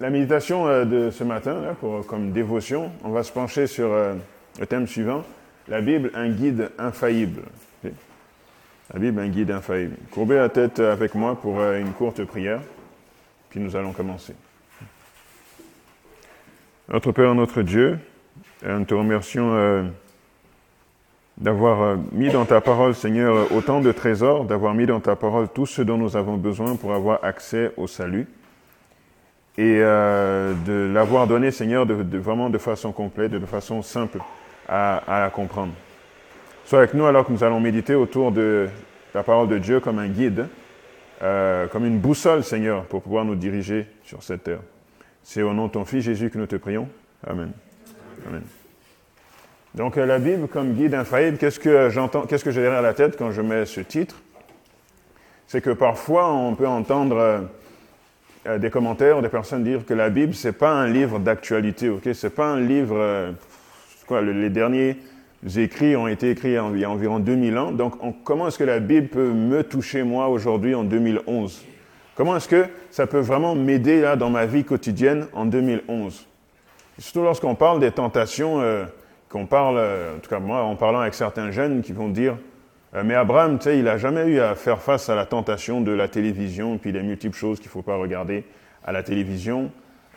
la méditation euh, de ce matin, là, pour, comme dévotion, on va se pencher sur euh, le thème suivant, la Bible, un guide infaillible. La Bible, un guide infaillible. Courbez la tête avec moi pour euh, une courte prière, puis nous allons commencer. Notre Père, notre Dieu, nous te remercions d'avoir mis dans ta parole, Seigneur, autant de trésors, d'avoir mis dans ta parole tout ce dont nous avons besoin pour avoir accès au salut et euh, de l'avoir donné, Seigneur, de, vraiment de façon complète, de façon simple à, à comprendre. Sois avec nous alors que nous allons méditer autour de la parole de Dieu comme un guide, euh, comme une boussole, Seigneur, pour pouvoir nous diriger sur cette terre. C'est au nom de ton Fils Jésus que nous te prions. Amen. Amen. Donc euh, la Bible comme guide infaillible, qu'est-ce que j'entends, qu'est-ce que j'ai derrière la tête quand je mets ce titre? C'est que parfois on peut entendre euh, des commentaires des personnes dire que la Bible c'est pas un livre d'actualité, ok? C'est pas un livre, euh, quoi, le- les derniers écrits ont été écrits il y a environ 2000 ans. Donc on- comment est-ce que la Bible peut me toucher moi aujourd'hui en 2011 Comment est-ce que ça peut vraiment m'aider là dans ma vie quotidienne en 2011 Surtout lorsqu'on parle des tentations, euh, qu'on parle, en tout cas moi, en parlant avec certains jeunes qui vont dire, mais Abraham, tu sais, il n'a jamais eu à faire face à la tentation de la télévision, puis les multiples choses qu'il ne faut pas regarder à la télévision.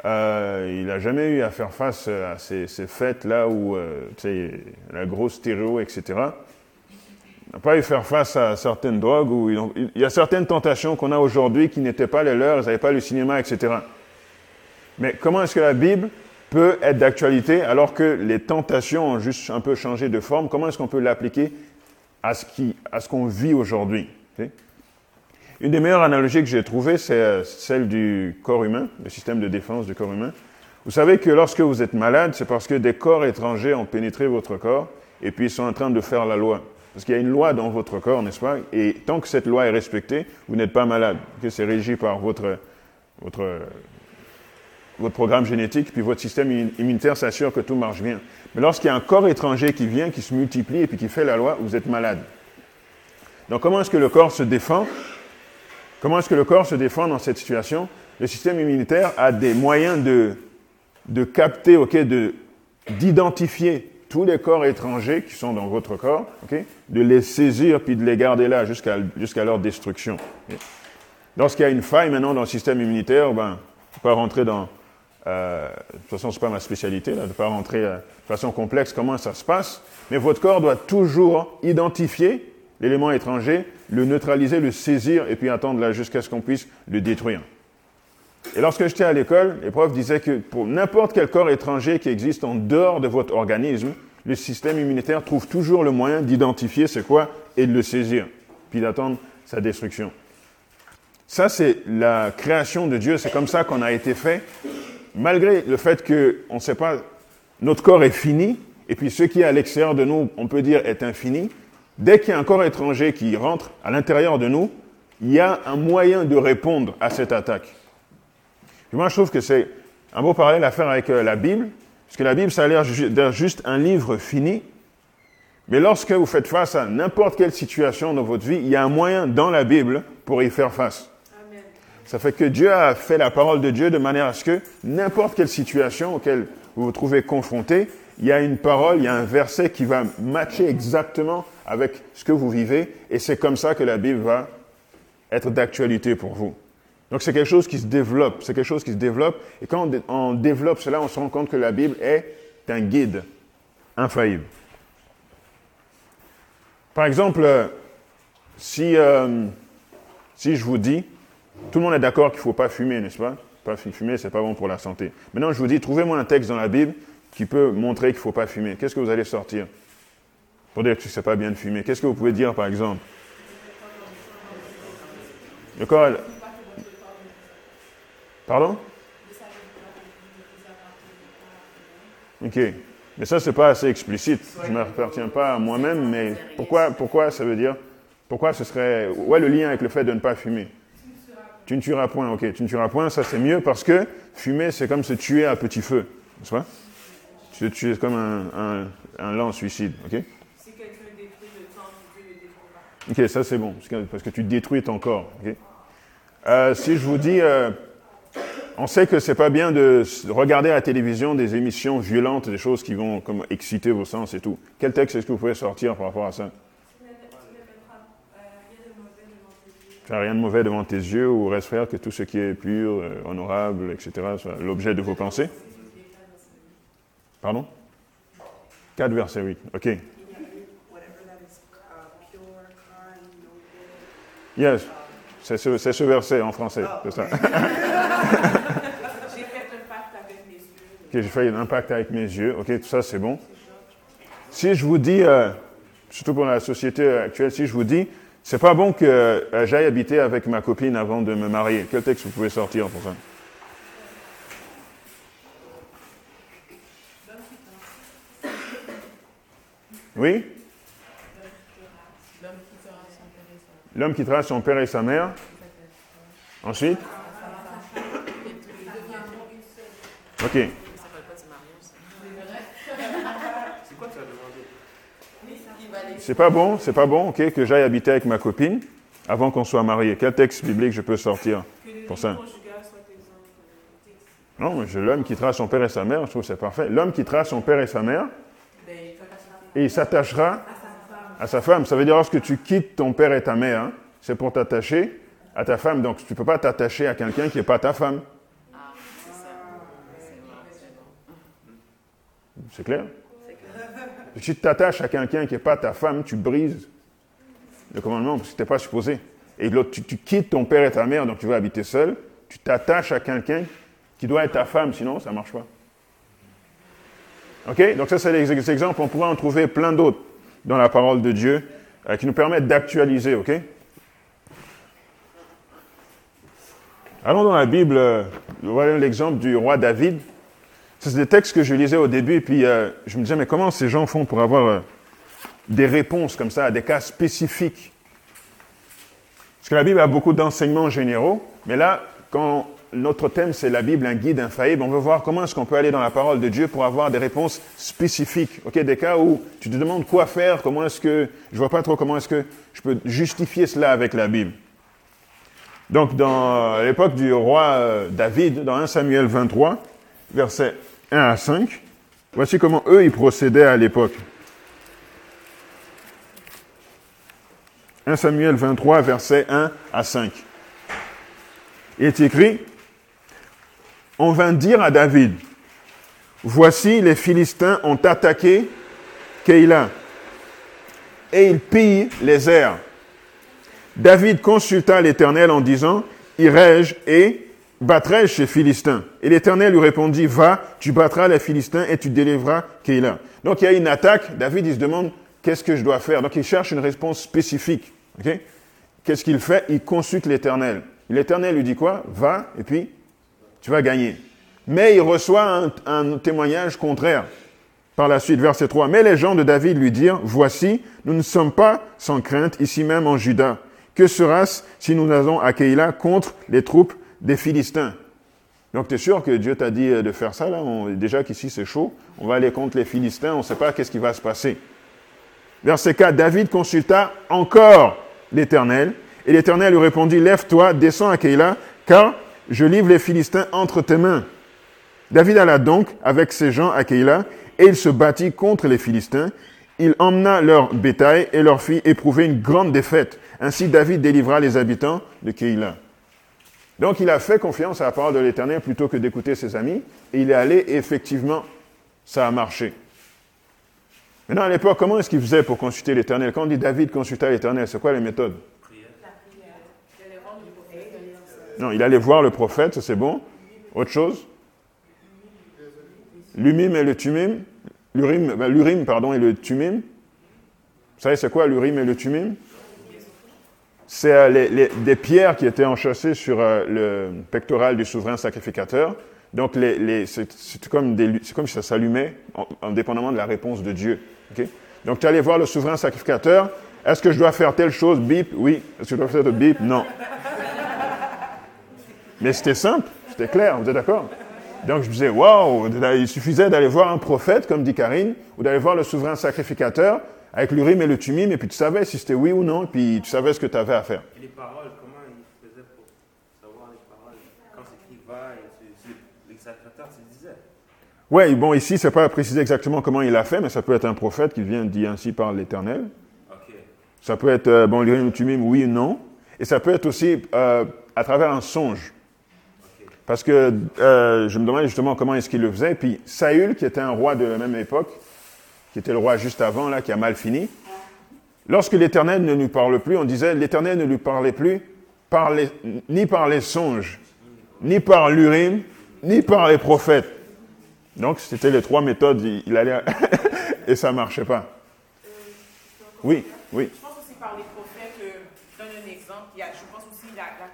Euh, il n'a jamais eu à faire face à ces, fêtes-là où, euh, tu sais, la grosse stéréo, etc. Il n'a pas eu à faire face à certaines drogues, où il y a certaines tentations qu'on a aujourd'hui qui n'étaient pas les leurs, ils n'avaient pas le cinéma, etc. Mais comment est-ce que la Bible peut être d'actualité alors que les tentations ont juste un peu changé de forme? Comment est-ce qu'on peut l'appliquer à ce qu'on vit aujourd'hui? Une des meilleures analogies que j'ai trouvées, c'est euh, celle du corps humain, le système de défense du corps humain. Vous savez que lorsque vous êtes malade, c'est parce que des corps étrangers ont pénétré votre corps et puis ils sont en train de faire la loi. Parce qu'il y a une loi dans votre corps, n'est-ce pas? Et tant que cette loi est respectée, vous n'êtes pas malade. C'est régi par votre, votre programme génétique, puis votre système immu- immunitaire s'assure que tout marche bien. Mais lorsqu'il y a un corps étranger qui vient, qui se multiplie et puis qui fait la loi, vous êtes malade. Donc comment est-ce que le corps se défend? Comment est-ce que le corps se défend dans cette situation? Le système immunitaire a des moyens de, de capter, ok, de, d'identifier tous les corps étrangers qui sont dans votre corps, ok, de les saisir puis de les garder là jusqu'à, jusqu'à leur destruction. Lorsqu'il y a une faille maintenant dans le système immunitaire, ben, je ne pas rentrer dans. euh, de toute façon, ce n'est pas ma spécialité, là, de ne pas rentrer euh, de façon complexe comment ça se passe, mais votre corps doit toujours identifier l'élément étranger, le neutraliser, le saisir, et puis attendre là jusqu'à ce qu'on puisse le détruire. Et lorsque j'étais à l'école, les profs disaient que pour n'importe quel corps étranger qui existe en dehors de votre organisme, le système immunitaire trouve toujours le moyen d'identifier c'est quoi et de le saisir, puis d'attendre sa destruction. Ça, c'est la création de Dieu. C'est comme ça qu'on a été fait. Malgré le fait qu'on ne sait pas, notre corps est fini, et puis ce qui est à l'extérieur de nous, on peut dire, est infini. Dès qu'il y a un corps étranger qui rentre à l'intérieur de nous, il y a un moyen de répondre à cette attaque. Puis moi, je trouve que c'est un beau parallèle à faire avec euh, la Bible, parce que la Bible, ça a l'air d'être juste un livre fini, mais lorsque vous faites face à n'importe quelle situation dans votre vie, il y a un moyen dans la Bible pour y faire face. Ça fait que Dieu a fait la parole de Dieu de manière à ce que n'importe quelle situation auquel vous vous trouvez confronté, il y a une parole, il y a un verset qui va matcher exactement avec ce que vous vivez, et c'est comme ça que la Bible va être d'actualité pour vous. Donc c'est quelque chose qui se développe, c'est quelque chose qui se développe, et quand on, dé- on développe cela, on se rend compte que la Bible est un guide infaillible. Par exemple, si, euh, si je vous dis, tout le monde est d'accord qu'il ne faut pas fumer, n'est-ce pas? Pas fu- fumer, c'est pas bon pour la santé. Maintenant, je vous dis, trouvez-moi un texte dans la Bible qui peut montrer qu'il ne faut pas fumer. Qu'est-ce que vous allez sortir? Pour dire que c'est pas bien de fumer. Qu'est-ce que vous pouvez dire, par exemple? Le corps... Pardon? Ok. Mais ça, c'est pas assez explicite. Je ne m'appartiens pas à moi-même, mais pourquoi, pourquoi ça veut dire Pourquoi ce serait. Est le lien avec le fait de ne pas fumer? Tu ne tueras point, ok. Tu ne tueras point, ça c'est mieux parce que fumer, c'est comme se tuer à petit feu, n'est-ce pas? Se tuer comme un, un, un lent suicide, ok? Si quelqu'un détruit le temple, Dieu le détruira. Ok, ça c'est bon, parce que- tu détruis ton corps. ok? Euh, si je vous dis, euh, On sait que c'est pas bien de regarder à la télévision des émissions violentes, des choses qui vont comme exciter vos sens et tout. Quel texte est-ce que vous pouvez sortir par rapport à ça? Fais rien de mauvais devant tes yeux ou reste frère que tout ce qui est pur, euh, honorable, etc. soit l'objet de vos pensées? Pardon? 4 versets, oui. OK. Yes. C'est ce, verset en français. C'est ça. J'ai fait un pacte avec mes yeux. que j'ai fait un impact avec mes yeux. OK, tout ça, c'est bon. Si je vous dis, euh, surtout pour la société actuelle, si je vous dis, c'est pas bon que euh, j'aille habiter avec ma copine avant de me marier, quel texte vous pouvez sortir pour ça? Oui? L'homme quittera son père et sa mère. Ensuite? Ok. C'est quoi que tu as demandé C'est pas bon, c'est pas bon, ok, que j'aille habiter avec ma copine avant qu'on soit mariés. Quel texte biblique je peux sortir pour ça exempts. Non, mais je- l'homme quittera son père et sa mère, je trouve que c'est parfait. L'homme quittera son père et sa mère et il s'attachera à sa femme. Ça veut dire lorsque tu quittes ton père et ta mère, hein, c'est pour t'attacher à ta femme. Donc tu ne peux pas t'attacher à quelqu'un qui n'est pas ta femme. C'est clair? Si tu t'attaches à quelqu'un qui n'est pas ta femme, tu brises le commandement parce que tu n'es pas supposé. Et l'autre, tu, quittes ton père et ta mère, donc tu vas habiter seul. Tu t'attaches à quelqu'un qui doit être ta femme, sinon ça ne marche pas. OK? Donc ça, c'est des ex- exemples. On pourrait en trouver plein d'autres dans la parole de Dieu euh, qui nous permettent d'actualiser, OK? Allons dans la Bible, euh, voyons l'exemple du roi David. C'est des textes que je lisais au début, et puis euh, je me disais, mais comment ces gens font pour avoir euh, des réponses comme ça à des cas spécifiques? Parce que la Bible a beaucoup d'enseignements généraux, mais là, quand notre thème c'est la Bible, un guide infaillible, on veut voir comment est-ce qu'on peut aller dans la parole de Dieu pour avoir des réponses spécifiques. Des cas où tu te demandes quoi faire, comment est-ce que je vois pas trop comment est-ce que je peux justifier cela avec la Bible. Donc, dans euh, l'époque du roi David, dans 1 Samuel 23, versets 1 à 5, voici comment eux, ils procédaient à l'époque. 1 Samuel 23, versets 1 à 5. Il est écrit, on vint dire à David, voici les Philistins ont attaqué Keïla et ils pillent les airs. David consulta l'Éternel en disant, irai-je et battrai-je ces Philistins Et l'Éternel lui répondit, va, tu battras les Philistins et tu délivreras Keïla. Donc il y a une attaque, David il se demande, qu'est-ce que je dois faire? Donc il cherche une réponse spécifique. Qu'est-ce qu'il fait? Il consulte l'Éternel. L'Éternel lui dit quoi? Va, et puis tu vas gagner. Mais il reçoit un, un témoignage contraire. Par la suite, verset 3. Mais les gens de David lui dirent, Voici, nous ne sommes pas sans crainte ici même en Juda. Que sera-ce si nous allons à Keïla contre les troupes des Philistins Donc tu es sûr que Dieu t'a dit euh, de faire ça là? Déjà qu'ici c'est chaud, on va aller contre les Philistins, on ne sait pas qu'est-ce qui va se passer. Verset 4, David consulta encore l'Éternel, et l'Éternel lui répondit, Lève-toi, descends à Keïla, car je livre les Philistins entre tes mains. David alla donc avec ses gens à Keïla, et il se battit contre les Philistins. Il emmena leur bétail et leur fit éprouver une grande défaite. Ainsi David délivra les habitants de Keïla. Donc il a fait confiance à la parole de l'Éternel plutôt que d'écouter ses amis, et il est allé, effectivement, ça a marché. Maintenant, à l'époque, comment est-ce qu'il faisait pour consulter l'Éternel? Quand on dit David consulta l'Éternel, c'est quoi les méthodes? Non, il allait voir le prophète, c'est bon. Autre chose? L'umim et le tumim? L'urim, ben, l'urim, pardon, et le tumim? Vous savez, c'est quoi l'urim et le tumim? C'est euh, des pierres qui étaient enchâssées sur euh, le pectoral du souverain sacrificateur. Donc, les, les- c'est, comme comme si ça s'allumait, en, indépendamment de la réponse de Dieu. Donc, tu allais voir le souverain sacrificateur. Est-ce que je dois faire telle chose? Bip, oui. Est-ce que je dois faire telle bip Non. Mais c'était simple, c'était clair, vous êtes d'accord? Donc je me disais, waouh, il suffisait d'aller voir un prophète, comme dit Karine, ou d'aller voir le souverain sacrificateur avec l'urim et le tumim, et puis tu savais si c'était oui ou non, et puis tu savais ce que tu avais à faire. Et les paroles, comment il faisait pour savoir les paroles? Quand c'est va et tu sacrificateur, tu le disais. Oui, bon, ici, c'est pas précisé exactement comment il a fait, mais ça peut être un prophète qui vient dit ainsi par l'Éternel. Ok. Ça peut être, euh, bon, l'Urim Tumim, oui ou non. Et ça peut être aussi euh, à travers un songe. Parce que euh, je me demandais justement comment est-ce qu'il le faisait. Puis Saül, qui était un roi de la même époque, qui était le roi juste avant, là, qui a mal fini, lorsque l'Éternel ne lui parle plus, on disait, l'Éternel ne lui parlait plus par les, ni par les songes, ni par l'Urim, ni par les prophètes. Donc, c'était les trois méthodes, il, il allait, et ça marchait pas. Oui, oui. Je pense aussi par les prophètes, euh, je donne un exemple, il y a- je pense aussi la, la-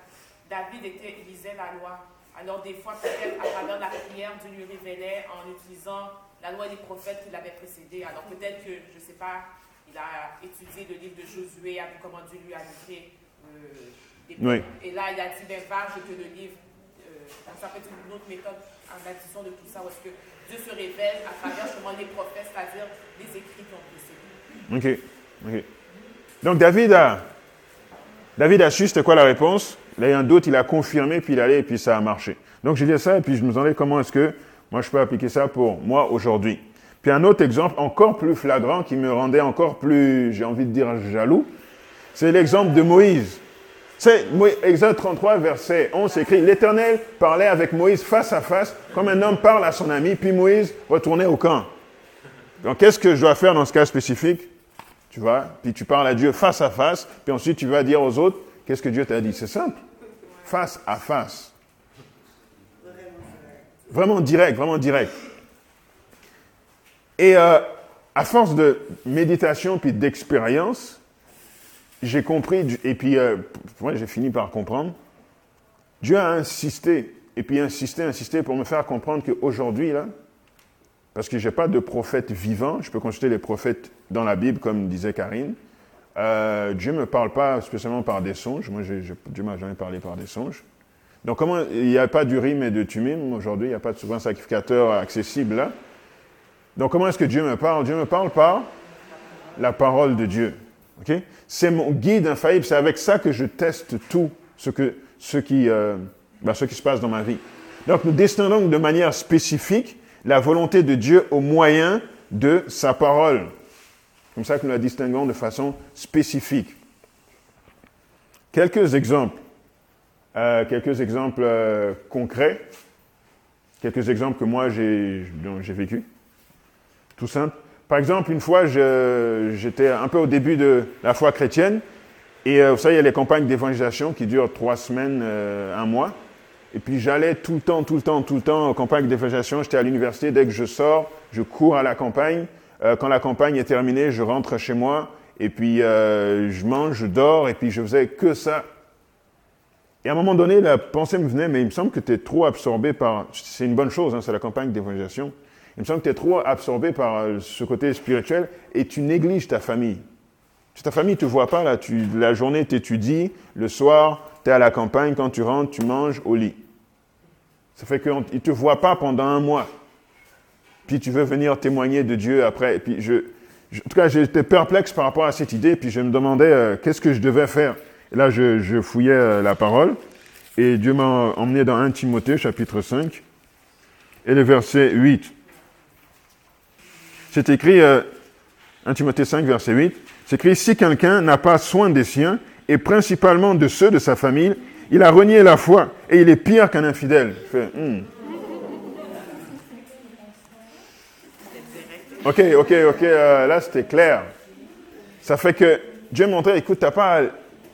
David était, lisait la loi. Alors des fois, peut-être à travers la prière, Dieu lui révélait en utilisant la loi des prophètes qui l'avaient précédé. Alors peut-être que, je ne sais pas, il a étudié le livre de Josué, a vu comment Dieu lui a livré euh, des Oui. Et là, il a dit, ben va, je te le livre. Euh, ça peut être une autre méthode en addition de tout ça, est-ce que Dieu se révèle à travers justement les prophètes, c'est-à-dire les écrits qui ont précédé. Ok. ok. Donc David a, David a su, c'était quoi la réponse un doute, il a confirmé, puis il allait, et puis ça a marché. Donc j'ai dit ça, et puis je me demandais comment est-ce que moi je peux appliquer ça pour moi aujourd'hui. Puis un autre exemple encore plus flagrant qui me rendait encore plus, j'ai envie de dire, jaloux, c'est l'exemple de Moïse. C'est Exode 33, verset 11, c'est écrit L'Éternel parlait avec Moïse face à face, comme un homme parle à son ami, puis Moïse retournait au camp. Donc, qu'est-ce que je dois faire dans ce cas spécifique? Tu vois, puis tu parles à Dieu face à face, puis ensuite tu vas dire aux autres Qu'est-ce que Dieu t'a dit? C'est simple. Face à face. Vraiment direct, vraiment direct. Et euh, à force de méditation puis d'expérience, j'ai compris, et puis euh, moi j'ai fini par comprendre, Dieu a insisté, et puis insisté, insisté pour me faire comprendre qu'aujourd'hui, là, parce que je n'ai pas de prophète vivant, je peux consulter les prophètes dans la Bible, comme disait Karine. Euh, Dieu ne me parle pas spécialement par des songes. Moi, j'ai- j'ai- Dieu m'a jamais parlé par des songes. Donc, comment il n'y a pas d'urim et de tumim aujourd'hui, il n'y a pas de souvent sacrificateur accessible là. Donc, comment est-ce que Dieu me parle? Dieu me parle par la parole de Dieu. Ok? C'est mon guide infaillible. C'est avec ça que je teste tout ce, que, ce, qui, euh, ben, ce qui se passe dans ma vie. Donc, nous distinguons de manière spécifique la volonté de Dieu au moyen de sa parole. Comme ça que nous la distinguons de façon spécifique. Quelques exemples. Euh, quelques exemples euh, concrets. Quelques exemples que moi j'ai vécu. Tout simple. Par exemple, une fois, j'étais un peu au début de la foi chrétienne. Et euh, vous savez, il y a les campagnes d'évangélisation qui durent trois semaines, euh, un mois. Et puis j'allais tout le temps, tout le temps, tout le temps aux campagnes d'évangélisation. J'étais à l'université. Dès que je sors, je cours à la campagne. Euh, quand la campagne est terminée, je rentre chez moi. Et puis euh, je mange, je dors. Et puis je faisais que ça. Et à un moment donné, la pensée me venait, mais il me semble que tu es trop absorbé par... C'est une bonne chose, hein, c'est la campagne d'évangélisation. Il me semble que tu es trop absorbé par euh, ce côté spirituel et tu négliges ta famille. Si ta famille ne te voit pas, là, tu, la journée t'étudies, le soir, tu es à la campagne, quand tu rentres, tu manges au lit. Ça fait qu'ils ne te voient pas pendant un mois. Puis tu veux venir témoigner de Dieu après. Puis je, en tout cas, j'étais perplexe par rapport à cette idée, puis je me demandais euh, qu'est-ce que je devais faire? Et là, je, fouillais euh, la parole, et Dieu m'a emmené dans 1 Timothée, chapitre 5, et le verset 8. C'est écrit, euh, 1 Timothée 5, verset 8, c'est écrit, si quelqu'un n'a pas soin des siens, et principalement de ceux de sa famille, il a renié la foi, et il est pire qu'un infidèle. Hmm. Ok, ok, ok, euh, là c'était clair. Ça fait que Dieu montrait, écoute, t'as pas,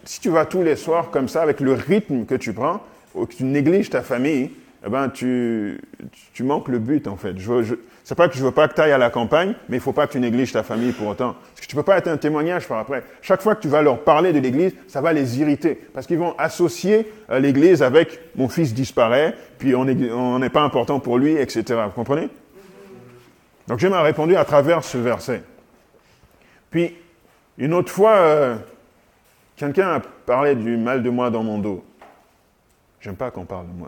si tu vas tous les soirs comme ça, avec le rythme que tu prends, ou que tu négliges ta famille, eh ben, tu, tu manques le but, en fait. Je je, c'est pas que je veux pas que tu ailles à la campagne, mais il faut pas que tu négliges ta famille pour autant. Parce que tu peux pas être un témoignage par après. Chaque fois que tu vas leur parler de l'église, ça va les irriter. Parce qu'ils vont associer euh, l'église avec mon fils disparaît, puis on n'est pas important pour lui, etc. Vous comprenez? Donc Dieu m'a répondu à travers ce verset. Puis, une autre fois, euh, quelqu'un a parlé du mal de moi dans mon dos. J'aime pas qu'on parle de moi.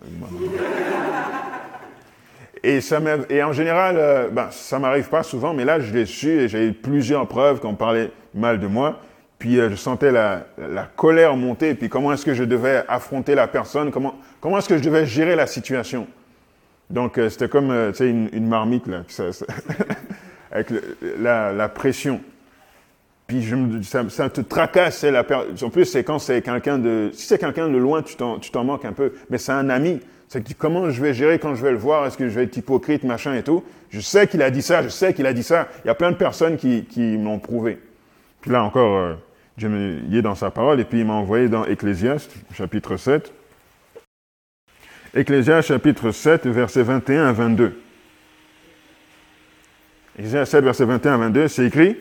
Et, ça et en général, euh, ben, ça m'arrive pas souvent, mais là, je l'ai su et j'ai eu plusieurs preuves qu'on parlait mal de moi. Puis euh, je sentais la, la colère monter, puis comment est-ce que je devais affronter la personne, comment, comment est-ce que je devais gérer la situation? Donc, euh, c'était comme euh, une, une, marmite, là, avec la, la, pression. Puis je me, ça, ça, te tracasse. La, en plus, c'est quand c'est quelqu'un de... Si c'est quelqu'un de loin, tu t'en manques un peu. Mais c'est un ami. C'est que comment je vais gérer quand je vais le voir? Est-ce que je vais être hypocrite, machin et tout? Je sais qu'il a dit ça, je sais qu'il a dit ça. Il y a plein de personnes qui, qui m'ont prouvé. Puis là encore, euh, Dieu me, est dans sa parole, et puis il m'a envoyé dans Ecclésiaste, chapitre 7. Ecclésiaste, chapitre 7, versets 21 à 22. Ecclésiaste 7, verset 21 à 22, c'est écrit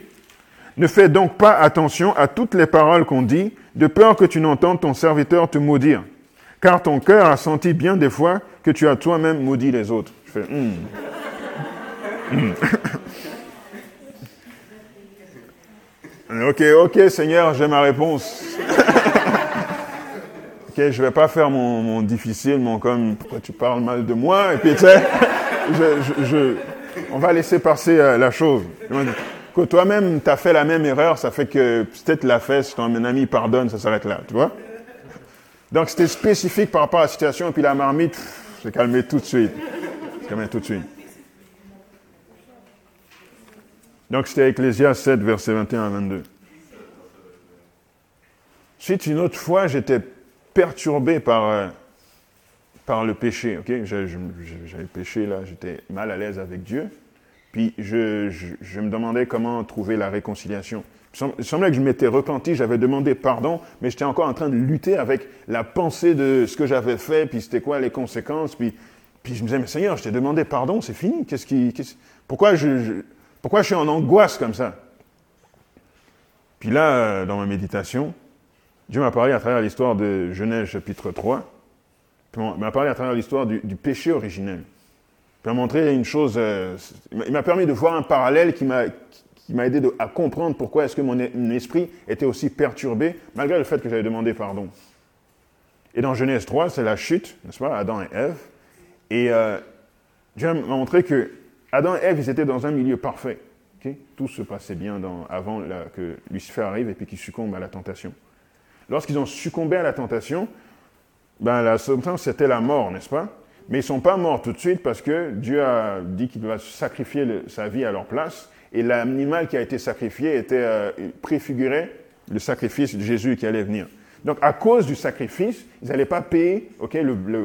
Ne fais donc pas attention à toutes les paroles qu'on dit, de peur que tu n'entendes ton serviteur te maudire. Car ton cœur a senti bien des fois que tu as toi-même maudit les autres. Je fais, hmm. Hmm. Ok, ok, Seigneur, j'ai ma réponse. ok, je vais pas faire mon, difficile, mon comme, pourquoi tu parles mal de moi? Et puis, tu sais, je, on va laisser passer euh, la chose. Que toi-même, tu as fait la même erreur, ça fait que peut-être la si ton ami pardonne, ça s'arrête là, tu vois Donc, c'était spécifique par rapport à la situation, et puis la marmite, s'est calmé tout de suite. C'est calmé tout de suite. Donc c'était Ecclésias 7, verset 21 à 22. Ensuite, une autre fois, j'étais perturbé par, euh, par le péché. Ok, J'avais péché là, j'étais mal à l'aise avec Dieu. Puis je, me demandais comment trouver la réconciliation. Il semblait que je m'étais repenti, j'avais demandé pardon, mais j'étais encore en train de lutter avec la pensée de ce que j'avais fait, puis c'était quoi les conséquences. Puis, puis je me disais, mais Seigneur, je t'ai demandé pardon, c'est fini. Qu'est-ce qui, pourquoi je, pourquoi je suis en angoisse comme ça? Puis là, euh, dans ma méditation, Dieu m'a parlé à travers l'histoire de Genèse chapitre 3. il m'a parlé à travers l'histoire du, péché originel. Il m'a montré une chose, euh, il m'a permis de voir un parallèle qui m'a aidé à comprendre pourquoi est-ce que mon, esprit était aussi perturbé, malgré le fait que j'avais demandé pardon. Et dans Genèse 3, c'est la chute, n'est-ce pas, Adam et Ève. Et euh, Dieu m'a montré que Adam et Ève, ils étaient dans un milieu parfait. Tout se passait bien avant que Lucifer arrive et puis qu'il succombe à la tentation. Lorsqu'ils ont succombé à la tentation, ben, la sentence, c'était la mort, n'est-ce pas? Mais ils ne sont pas morts tout de suite parce que Dieu a dit qu'il va sacrifier sa vie à leur place. Et l'animal qui a été sacrifié était euh, le sacrifice de Jésus qui allait venir. Donc, à cause du sacrifice, ils n'allaient pas payer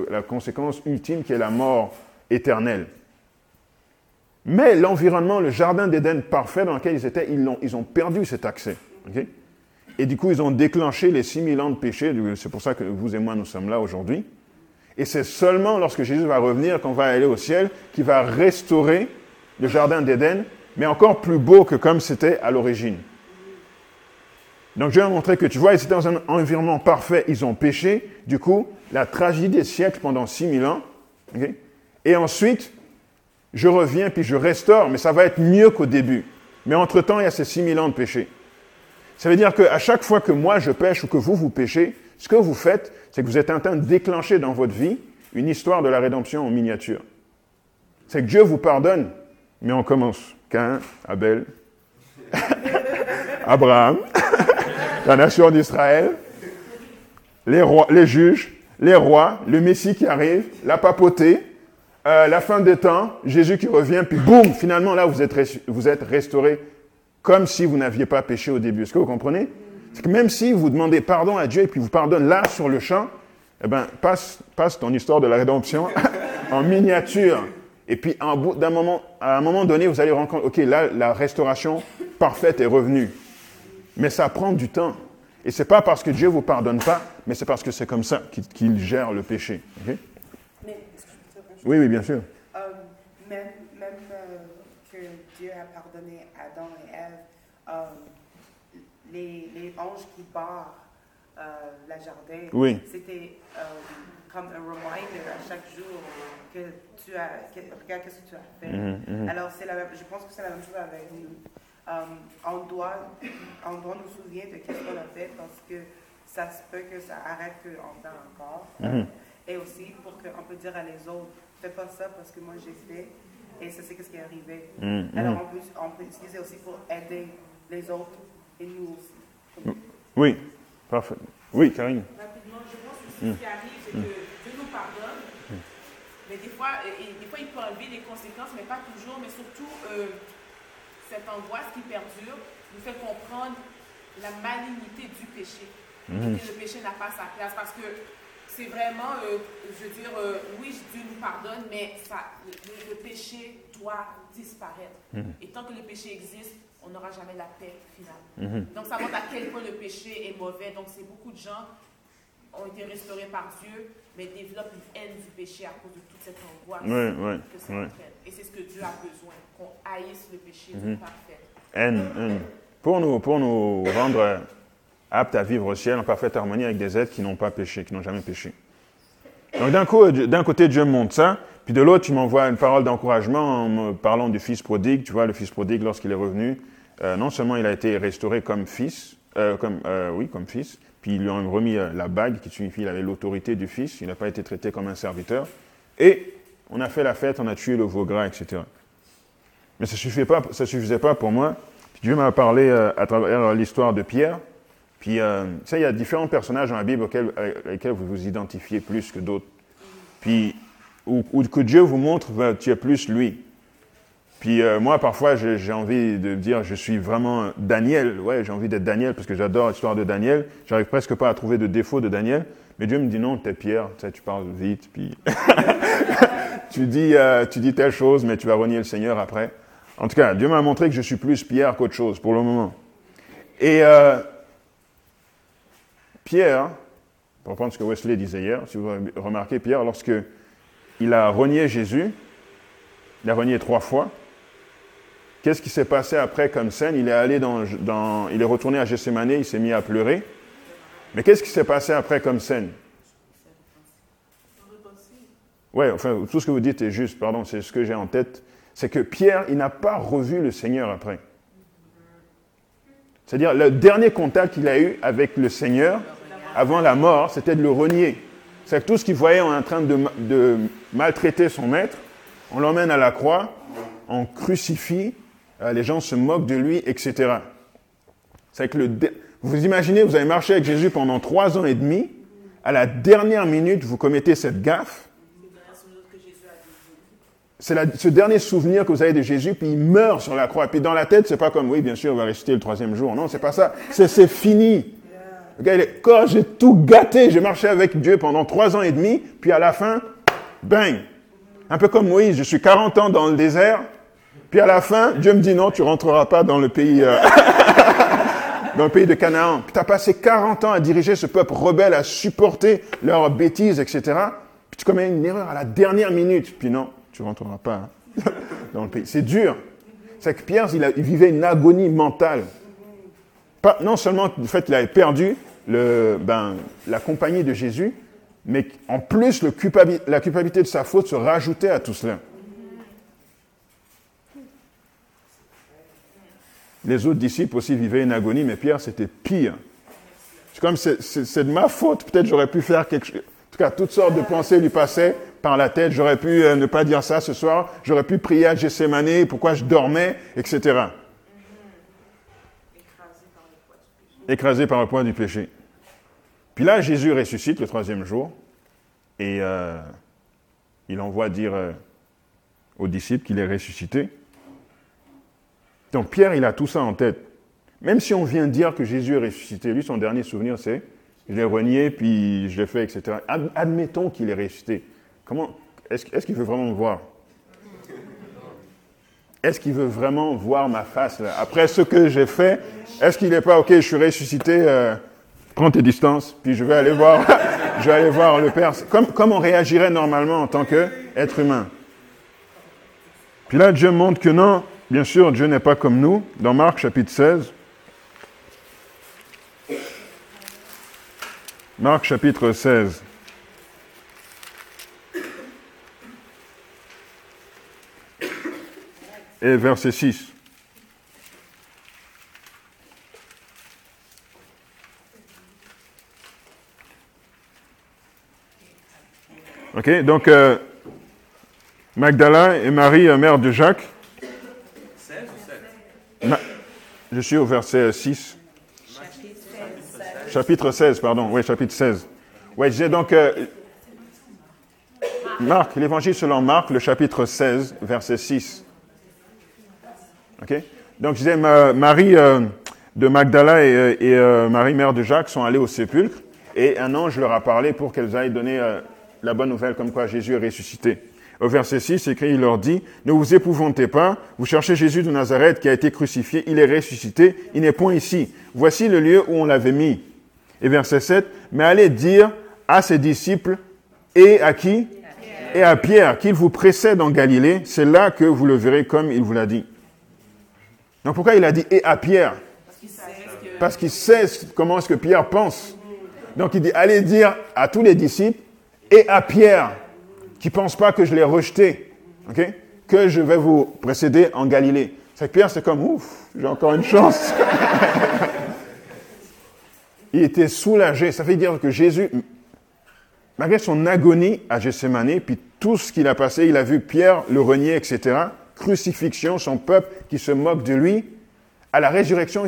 la conséquence ultime qui est la mort éternelle. Mais l'environnement, le jardin d'Éden parfait dans lequel ils étaient, ils ont perdu cet accès. et du coup, ils ont déclenché les 6000 ans de péché. C'est pour ça que vous et moi, nous sommes là aujourd'hui. Et c'est seulement lorsque Jésus va revenir, qu'on va aller au ciel, qu'il va restaurer le jardin d'Éden, mais encore plus beau que comme c'était à l'origine. Donc je vais montrer que tu vois, ils étaient dans un environnement parfait, ils ont péché. Du coup, la tragédie des siècles pendant 6000 ans. et ensuite, je reviens puis je restaure, mais ça va être mieux qu'au début. Mais entre-temps, il y a ces 6000 ans de péché. Ça veut dire qu'à chaque fois que moi je pêche ou que vous vous péchez, ce que vous faites, c'est que vous êtes en train de déclencher dans votre vie une histoire de la rédemption en miniature. C'est que Dieu vous pardonne, mais on commence. Cain, Abel, Abraham, la nation d'Israël, les, rois, les juges, les rois, le Messie qui arrive, la papauté, euh, la fin des temps, Jésus qui revient, puis boum, finalement là, vous êtes, vous êtes restauré comme si vous n'aviez pas péché au début. Est-ce que vous comprenez? C'est que même si vous demandez pardon à Dieu et puis vous pardonne là sur le champ, eh ben, passe, passe ton histoire de la rédemption en miniature. Et puis, d'un moment, à un moment donné, vous allez rencontrer, ok, là, la restauration parfaite est revenue. Mais ça prend du temps. Et c'est pas parce que Dieu vous pardonne pas, mais c'est parce que c'est comme ça qu'il gère le péché. Oui, oui, bien sûr. Euh, même même euh, que Dieu a pardonné Adam et Ève, euh, les, les, anges qui barrent la jardin, c'était comme un reminder à chaque jour que tu as, regarde ce que tu as fait. Mhm, mhm. Alors, c'est la je pense que c'est la même chose avec nous. on, doit, on doit nous souvenir de ce qu'on a fait parce que ça se peut que ça arrête qu'on temps encore. Mhm. Et aussi pour qu'on peut dire à les autres, fais pas ça parce que moi j'ai fait et ça c'est ce qui est arrivé. Mm. Alors on peut, on peut utiliser aussi pour aider les autres et nous aussi. Oui, parfait. Oui, Karine. Rapidement, je pense que ce qui arrive, c'est que Dieu nous pardonne, Mais des fois, des fois, il peut enlever les conséquences, mais pas toujours. Mais surtout, euh, cette angoisse qui perdure nous fait comprendre la malignité du péché. Et le péché n'a pas sa place. Parce que c'est vraiment, euh, je veux dire, euh, oui, Dieu nous pardonne, mais ça, le, péché doit disparaître. Et tant que le péché existe, on n'aura jamais la paix finale. Mhm. Donc ça montre à quel point le péché est mauvais. Donc c'est beaucoup de gens ont été restaurés par Dieu, mais développent une haine du péché à cause de toute cette angoisse que ça entraîne. Et c'est ce que Dieu a besoin, qu'on haïsse le péché mm parfait. Haine, haine. Pour nous, pour nous rendre aptes à vivre au ciel en parfaite harmonie avec des êtres qui n'ont pas péché, qui n'ont jamais péché. Donc d'un côté, Dieu montre ça, puis de l'autre, tu m'envoies une parole d'encouragement en me parlant du fils prodigue. Tu vois, le fils prodigue, lorsqu'il est revenu, euh, non seulement il a été restauré comme fils, euh, comme, euh, oui, comme fils, puis ils lui ont remis la bague qui signifie qu'il avait l'autorité du fils, il n'a pas été traité comme un serviteur. Et on a fait la fête, on a tué le veau gras, etc. Mais ça suffisait, pas, suffisait pas pour moi. Puis Dieu m'a parlé à travers l'histoire de Pierre. Puis, ça, il y a différents personnages dans la Bible auxquels, avec lesquels vous vous identifiez plus que d'autres. Puis, ou, que Dieu vous montre, ben, tu es plus lui. Puis euh, moi, parfois, j'ai envie de dire, je suis vraiment Daniel. Ouais, j'ai envie d'être Daniel parce que j'adore l'histoire de Daniel. J'arrive presque pas à trouver de défaut de Daniel. Mais Dieu me dit non, t'es Pierre. Tu, sais, tu parles vite, puis tu dis, euh, tu dis telle chose, mais tu vas renier le Seigneur après. En tout cas, Dieu m'a montré que je suis plus Pierre qu'autre chose pour le moment. Et euh, Pierre, pour reprendre ce que Wesley disait hier, si vous remarquez, Pierre, lorsque il a renié Jésus, il a renié trois fois. Qu'est-ce qui s'est passé après comme scène? Il est allé dans, il est retourné à Gethsemane, il s'est mis à pleurer. Mais qu'est-ce qui s'est passé après comme scène? Oui, enfin, tout ce que vous dites est juste, pardon, c'est ce que j'ai en tête. C'est que Pierre, il n'a pas revu le Seigneur après. C'est-à-dire, le dernier contact qu'il a eu avec le Seigneur avant la mort, c'était de le renier. C'est que tout ce qu'il voyait en train de, maltraiter son maître, on l'emmène à la croix, on crucifie, euh, les gens se moquent de lui, etc. C'est que le vous imaginez, vous avez marché avec Jésus pendant trois ans et demi, à la dernière minute, vous commettez cette gaffe. C'est ce dernier souvenir que vous avez de Jésus, puis il meurt sur la croix. Puis dans la tête, c'est pas comme, oui, bien sûr, on va ressusciter le troisième jour. Non, c'est pas ça. C'est fini. Quand j'ai tout gâté, j'ai marché avec Dieu pendant trois ans et demi, puis à la fin, bang. Un peu comme Moïse, je suis 40 ans dans le désert, puis à la fin, Dieu me dit non, tu rentreras pas dans le pays, euh, dans le pays de Canaan. Tu as passé 40 ans à diriger ce peuple rebelle, à supporter leurs bêtises, etc. Puis tu commets une erreur à la dernière minute. Puis non, tu rentreras pas hein, dans le pays. C'est dur. C'est que Pierre, il, vivait une agonie mentale. Non seulement le fait qu'il avait perdu le, ben, la compagnie de Jésus, mais en plus, la culpabilité de sa faute se rajoutait à tout cela. Les autres disciples aussi vivaient une agonie, mais Pierre, c'était pire. C'est comme, c'est de ma faute. Peut-être j'aurais pu faire quelque chose. En tout cas, toutes sortes de pensées lui passaient par la tête. J'aurais pu euh, ne pas dire ça ce soir. J'aurais pu prier à Gethsemane, pourquoi je dormais, etc. Écrasé par le poids du péché. Puis là, Jésus ressuscite le troisième jour et euh, il envoie dire euh, aux disciples qu'il est ressuscité. Donc Pierre, il a tout ça en tête. Même si on vient dire que Jésus est ressuscité, lui, son dernier souvenir, c'est je l'ai renié, puis je l'ai fait, etc. Admettons qu'il est ressuscité. Comment Est-ce qu'il veut vraiment me voir? Est-ce qu'il veut vraiment voir ma face là? Après ce que j'ai fait, est-ce qu'il n'est pas OK Je suis ressuscité. Euh, prends tes distances, puis je vais aller voir, je vais aller voir le Père. Comme, comme on réagirait normalement en tant qu'être humain. Puis là, Dieu montre que non, Bien sûr, Dieu n'est pas comme nous. Dans Marc chapitre 16, Marc chapitre 16. Et verset 6. Ok, donc euh, Magdala et Marie, mère de Jacques, je suis au verset 6. Chapitre 16. pardon. Oui, chapitre 16. Oui, j'ai donc. Euh, Marc, l'évangile selon Marc, le chapitre 16, verset 6. Donc, je disais, Marie euh, de Magdala et, euh, euh, Marie, mère de Jacques, sont allées au sépulcre et un ange leur a parlé pour qu'elles aillent donner la bonne nouvelle comme quoi Jésus est ressuscité. Au verset 6, écrit, il leur dit, ne vous épouvantez pas, vous cherchez Jésus de Nazareth qui a été crucifié, il est ressuscité, il n'est point ici. Voici le lieu où on l'avait mis. Et verset 7, mais allez dire à ses disciples et à qui? Et à Pierre, qu'il vous précède en Galilée, c'est là que vous le verrez comme il vous l'a dit. Donc pourquoi il a dit et à Pierre? Parce qu'il sait comment est-ce que Pierre pense. Donc il dit, allez dire à tous les disciples et à Pierre, qui ne pense pas que je l'ai rejeté, ok? Que je vais vous précéder en Galilée. C'est que Pierre, c'est comme, ouf, j'ai encore une chance. il était soulagé. Ça veut dire que Jésus, malgré son agonie à Gethsemane, puis tout ce qu'il a passé, il a vu Pierre le renier, etc., crucifixion, son peuple qui se moque de lui, à la résurrection,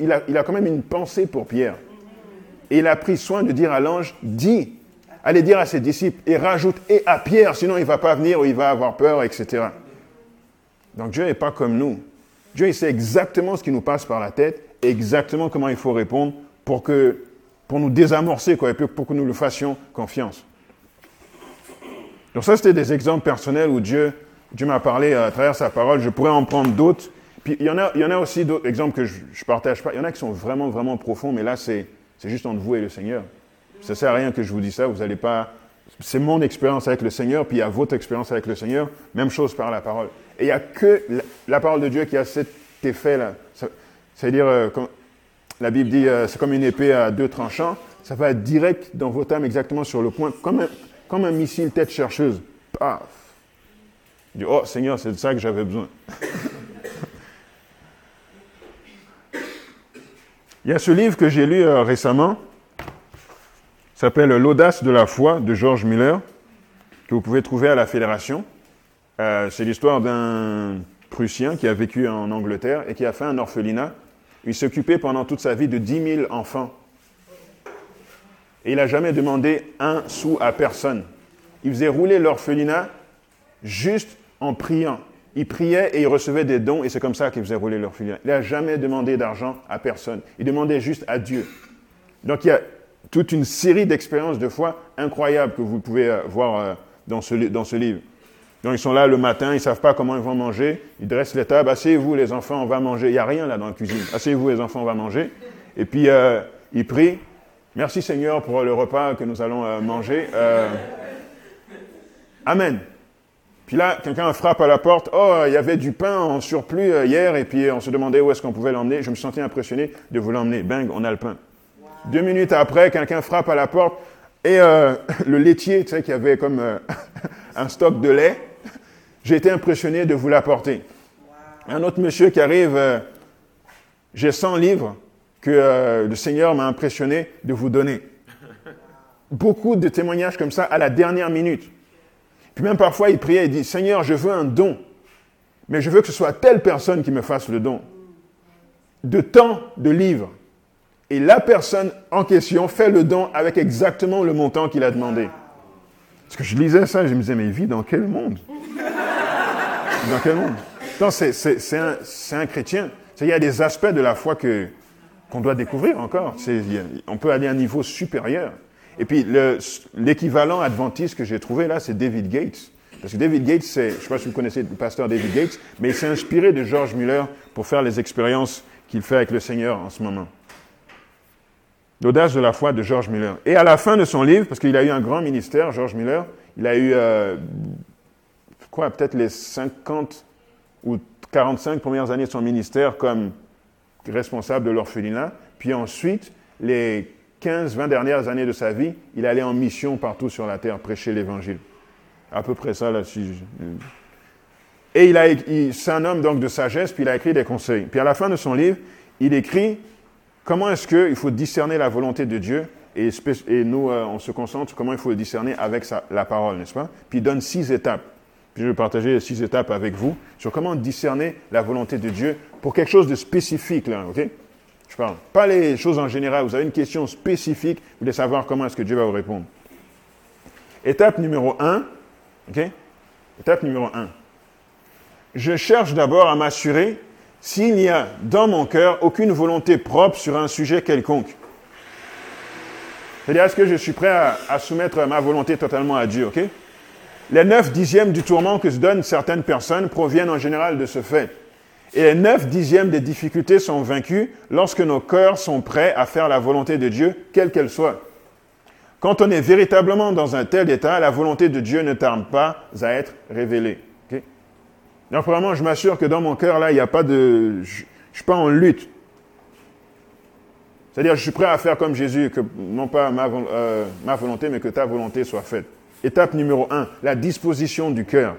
il, a, quand même une pensée pour Pierre. Et il a pris soin de dire à l'ange, dis allez dire à ses disciples et rajoute et à Pierre, sinon il ne va pas venir ou il va avoir peur, etc. Donc Dieu n'est pas comme nous. Dieu il sait exactement ce qui nous passe par la tête, exactement comment il faut répondre pour, que, pour nous désamorcer, quoi, et pour que nous le fassions confiance. Donc ça, c'était des exemples personnels où Dieu, Dieu m'a parlé à travers sa parole. Je pourrais en prendre d'autres. Puis il y en a, il y en a aussi d'autres exemples que je ne partage pas. Il y en a qui sont vraiment, vraiment profonds, mais là, c'est juste entre vous et le Seigneur. Ça ne sert à rien que je vous dise ça, vous n'allez pas... C'est mon expérience avec le Seigneur, puis il y a votre expérience avec le Seigneur, même chose par la parole. Et il n'y a que la, parole de Dieu qui a cet effet-là. C'est-à-dire, euh, la Bible dit, euh, c'est comme une épée à deux tranchants, ça va direct dans votre âme, exactement sur le point, comme un, comme un missile tête chercheuse. Paf! Dit, oh Seigneur, c'est de ça que j'avais besoin. il y a ce livre que j'ai lu euh, récemment, s'appelle L'audace de la foi de George Miller, que vous pouvez trouver à la Fédération. Euh, c'est l'histoire d'un Prussien qui a vécu en Angleterre et qui a fait un orphelinat. Il s'occupait pendant toute sa vie de 10 000 enfants. Et il n'a jamais demandé un sou à personne. Il faisait rouler l'orphelinat juste en priant. Il priait et il recevait des dons et c'est comme ça qu'il faisait rouler l'orphelinat. Il n'a jamais demandé d'argent à personne. Il demandait juste à Dieu. Donc il y a toute une série d'expériences de foi incroyables que vous pouvez euh, voir euh, dans ce, dans ce livre. Donc ils sont là le matin, ils ne savent pas comment ils vont manger, ils dressent les tables, asseyez-vous les enfants, on va manger. Il n'y a rien là dans la cuisine. Asseyez-vous les enfants, on va manger. Et puis euh, ils prient. Merci Seigneur pour le repas que nous allons manger. Amen. Puis là, quelqu'un frappe à la porte. Oh, il y avait du pain en surplus hier, et puis on se demandait où est-ce qu'on pouvait l'emmener. Je me sentais impressionné de vous l'emmener. Bang, on a le pain. Deux minutes après, quelqu'un frappe à la porte et euh, le laitier, tu sais, qui avait comme euh, un stock de lait, j'ai été impressionné de vous l'apporter. Un autre monsieur qui arrive, euh, j'ai 100 livres que le Seigneur m'a impressionné de vous donner. Beaucoup de témoignages comme ça à la dernière minute. Même parfois, il priait et dit, Seigneur, je veux un don, mais je veux que ce soit telle personne qui me fasse le don. De temps de livres. Et la personne en question fait le don avec exactement le montant qu'il a demandé. Parce que je lisais ça, je me disais, mais il vit dans quel monde? Dans quel monde? C'est un, un, chrétien. Il y a des aspects de la foi qu'on doit découvrir encore. On peut aller à un niveau supérieur. Et puis l'équivalent adventiste que j'ai trouvé là, c'est David Gates. Parce que David Gates, je ne sais pas si vous connaissez le pasteur David Gates, mais il s'est inspiré de George Muller pour faire les expériences qu'il fait avec le Seigneur en ce moment. L'audace de la foi de George Miller. Et à la fin de son livre, parce qu'il a eu un grand ministère, George Miller, il a eu, euh, quoi, peut-être les 50 ou 45 premières années de son ministère comme responsable de l'orphelinat. Puis ensuite, les 15-20 dernières années de sa vie, il allait en mission partout sur la terre prêcher l'évangile. À peu près ça, là. Et il a, c'est un homme donc de sagesse, puis il a écrit des conseils. Puis à la fin de son livre, il écrit Comment est-ce qu'il faut discerner la volonté de Dieu et, nous, euh, on se concentre comment il faut le discerner avec la parole, n'est-ce pas? Puis il donne six étapes. Puis je vais partager les six étapes avec vous sur comment discerner la volonté de Dieu pour quelque chose de spécifique, là, ok? Je parle. Pas les choses en général. Vous avez une question spécifique, vous voulez savoir comment est-ce que Dieu va vous répondre. Étape numéro un, Étape numéro un. Je cherche d'abord à m'assurer s'il n'y a dans mon cœur aucune volonté propre sur un sujet quelconque. C'est-à-dire, est-ce que je suis prêt à, soumettre ma volonté totalement à Dieu, ok? Les neuf dixièmes du tourment que se donnent certaines personnes proviennent en général de ce fait. Et les neuf dixièmes des difficultés sont vaincus lorsque nos cœurs sont prêts à faire la volonté de Dieu, quelle qu'elle soit. Quand on est véritablement dans un tel état, la volonté de Dieu ne tarde pas à être révélée. Donc vraiment, je m'assure que dans mon cœur, là, il n'y a pas de... Je ne suis pas en lutte. C'est-à-dire, je suis prêt à faire comme Jésus, que non pas ma, euh, ma, volonté, mais que ta volonté soit faite. Étape numéro un, la disposition du cœur.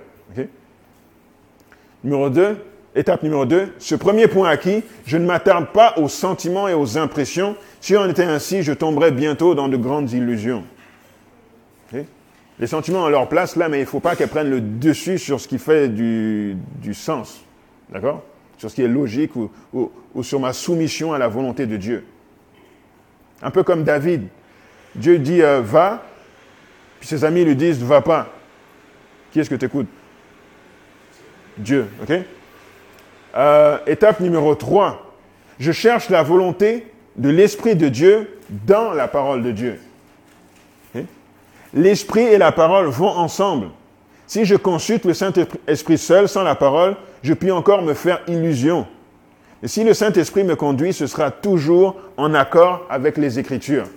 Numéro deux, étape numéro deux, ce premier point acquis, je ne m'attarde pas aux sentiments et aux impressions. Si on était ainsi, je tomberais bientôt dans de grandes illusions. Les sentiments ont leur place là, mais il ne faut pas qu'elles prennent le dessus sur ce qui fait du, sens. D'accord? Sur ce qui est logique ou, ou, sur ma soumission à la volonté de Dieu. Un peu comme David. Dieu dit euh, va, puis ses amis lui disent va pas. Qui est-ce que tu écoutes Dieu, ok? Euh, Étape numéro 3. Je cherche la volonté de l'Esprit de Dieu dans la parole de Dieu. L'Esprit et la parole vont ensemble. Si je consulte le Saint-Esprit seul, sans la parole, je puis encore me faire illusion. Et si le Saint-Esprit me conduit, ce sera toujours en accord avec les Écritures.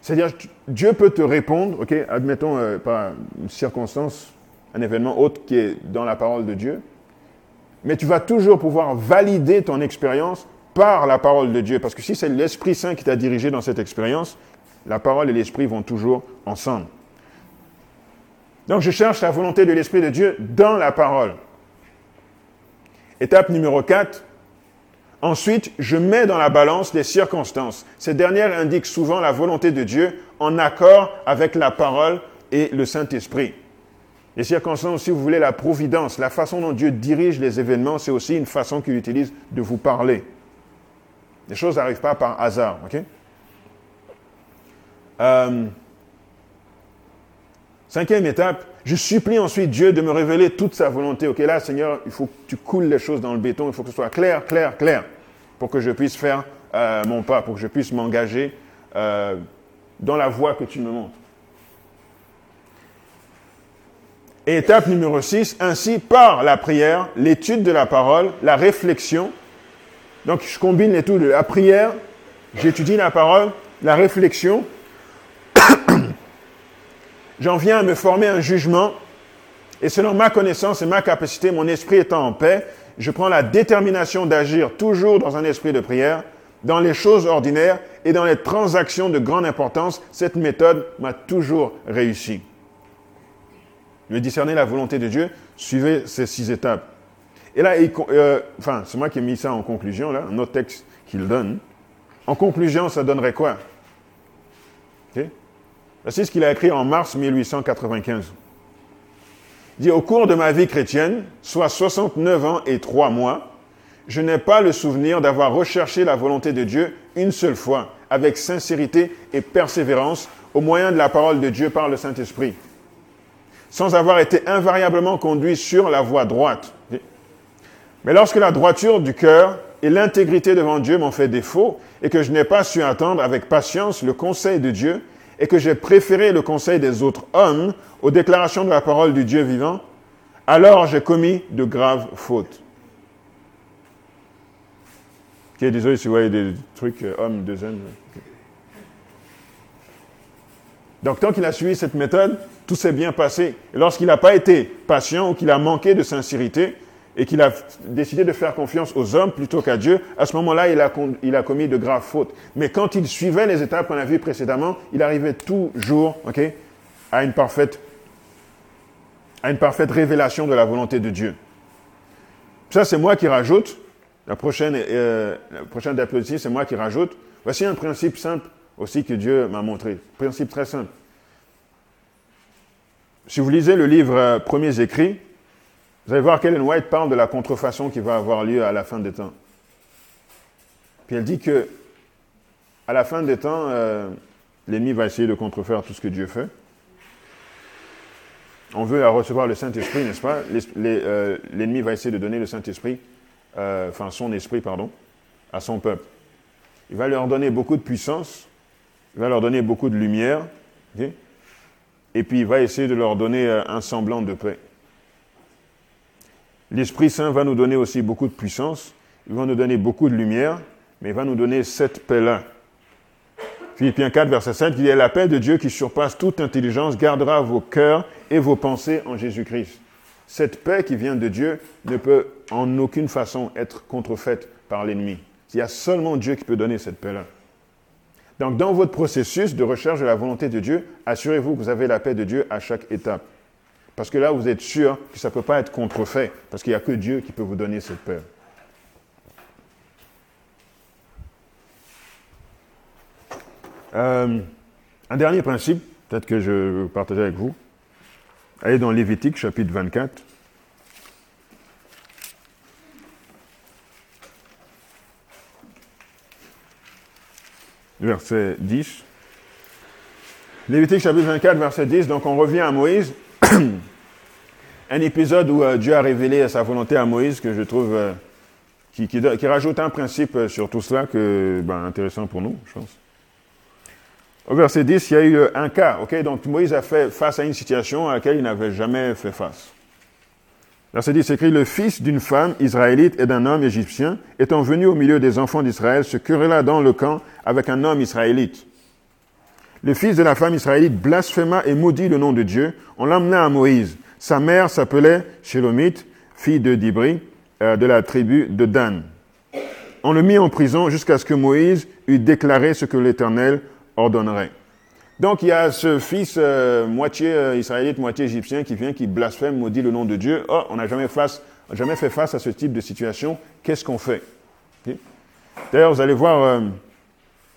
C'est-à-dire, Dieu peut te répondre, ok, admettons euh, pas une circonstance, un événement autre qui est dans la parole de Dieu, mais tu vas toujours pouvoir valider ton expérience par la parole de Dieu. Parce que si c'est l'Esprit Saint qui t'a dirigé dans cette expérience, la parole et l'esprit vont toujours ensemble. Donc je cherche la volonté de l'esprit de Dieu dans la parole. Étape numéro 4. Ensuite, je mets dans la balance les circonstances. Ces dernières indiquent souvent la volonté de Dieu en accord avec la parole et le Saint-Esprit. Les circonstances, si vous voulez, la providence, la façon dont Dieu dirige les événements, c'est aussi une façon qu'il utilise de vous parler. Les choses n'arrivent pas par hasard. euh, cinquième étape, je supplie ensuite Dieu de me révéler toute sa volonté. Là, Seigneur, il faut que tu coules les choses dans le béton, il faut que ce soit clair, clair, clair, pour que je puisse faire euh, mon pas, pour que je puisse m'engager euh, dans la voie que tu me montres. Et étape numéro 6, ainsi par la prière, l'étude de la parole, la réflexion. Donc je combine les tout, la prière, j'étudie la parole, la réflexion, j'en viens à me former un jugement, et selon ma connaissance et ma capacité, mon esprit étant en paix, je prends la détermination d'agir toujours dans un esprit de prière, dans les choses ordinaires et dans les transactions de grande importance. Cette méthode m'a toujours réussi. Je discerner la volonté de Dieu, suivez ces six étapes. Et là, euh, c'est moi qui ai mis ça en conclusion, là, un autre texte qu'il donne. En conclusion, ça donnerait quoi? C'est ce qu'il a écrit en mars 1895. Il dit, au cours de ma vie chrétienne, soit 69 ans et 3 mois, je n'ai pas le souvenir d'avoir recherché la volonté de Dieu une seule fois, avec sincérité et persévérance, au moyen de la parole de Dieu par le Saint-Esprit, sans avoir été invariablement conduit sur la voie droite. Mais lorsque la droiture du cœur et l'intégrité devant Dieu m'ont fait défaut, et que je n'ai pas su attendre avec patience le conseil de Dieu, et que j'ai préféré le conseil des autres hommes aux déclarations de la parole du Dieu vivant, alors j'ai commis de graves fautes. Désolé si vous voyez des trucs euh, hommes, de zen. Donc, tant qu'il a suivi cette méthode, tout s'est bien passé. Et lorsqu'il n'a pas été patient ou qu'il a manqué de sincérité, et qu'il a décidé de faire confiance aux hommes plutôt qu'à Dieu, à ce moment-là, il a, il a commis de graves fautes. Mais quand il suivait les étapes qu'on a vues précédemment, il arrivait toujours à, une parfaite, à une parfaite révélation de la volonté de Dieu. Ça, c'est moi qui rajoute. La prochaine, euh, la prochaine diapositive, c'est moi qui rajoute. Voici un principe simple aussi que Dieu m'a montré. Principe très simple. Si vous lisez le livre euh, Premiers écrits, vous allez voir qu'Ellen White parle de la contrefaçon qui va avoir lieu à la fin des temps. Puis elle dit que à la fin des temps, euh, l'ennemi va essayer de contrefaire tout ce que Dieu fait. on veut recevoir le Saint-Esprit, n'est-ce pas? Euh, L'ennemi va essayer de donner le Saint-Esprit, enfin son esprit, pardon, à son peuple. Il va leur donner beaucoup de puissance, il va leur donner beaucoup de lumière, et puis il va essayer de leur donner euh, un semblant de paix. L'Esprit Saint va nous donner aussi beaucoup de puissance, il va nous donner beaucoup de lumière, mais il va nous donner cette paix-là. Philippiens 4, verset 5, il y a la paix de Dieu qui surpasse toute intelligence, gardera vos cœurs et vos pensées en Jésus-Christ. Cette paix qui vient de Dieu ne peut en aucune façon être contrefaite par l'ennemi. Il y a seulement Dieu qui peut donner cette paix-là. Donc, dans votre processus de recherche de la volonté de Dieu, assurez-vous que vous avez la paix de Dieu à chaque étape. Parce que là, vous êtes sûr que ça ne peut pas être contrefait, parce qu'il n'y a que Dieu qui peut vous donner cette paix. Euh, un dernier principe, peut-être que je partager avec vous. Allez dans Lévitique, chapitre 24. Verset 10. Lévitique chapitre 24, verset 10. Donc on revient à Moïse. un épisode où euh, Dieu a révélé sa volonté à Moïse que je trouve euh, qui, rajoute un principe sur tout cela que ben, intéressant pour nous, je pense. Au verset 10, il y a eu un cas. ok? Donc Moïse a fait face à une situation à laquelle il n'avait jamais fait face. Verset 10 écrit Le fils d'une femme israélite et d'un homme égyptien, étant venu au milieu des enfants d'Israël, se querella dans le camp avec un homme israélite. Le fils de la femme israélite blasphéma et maudit le nom de Dieu. On l'emmena à Moïse. Sa mère s'appelait Shélomite, fille de Dibri, euh, de la tribu de Dan. On le mit en prison jusqu'à ce que Moïse eût déclaré ce que l'Éternel ordonnerait. Donc il y a ce fils euh, moitié euh, israélite, moitié égyptien qui vient, qui blasphème, maudit le nom de Dieu. Oh, on n'a jamais, jamais fait face à ce type de situation. Qu'est-ce qu'on fait? D'ailleurs, vous allez voir, euh,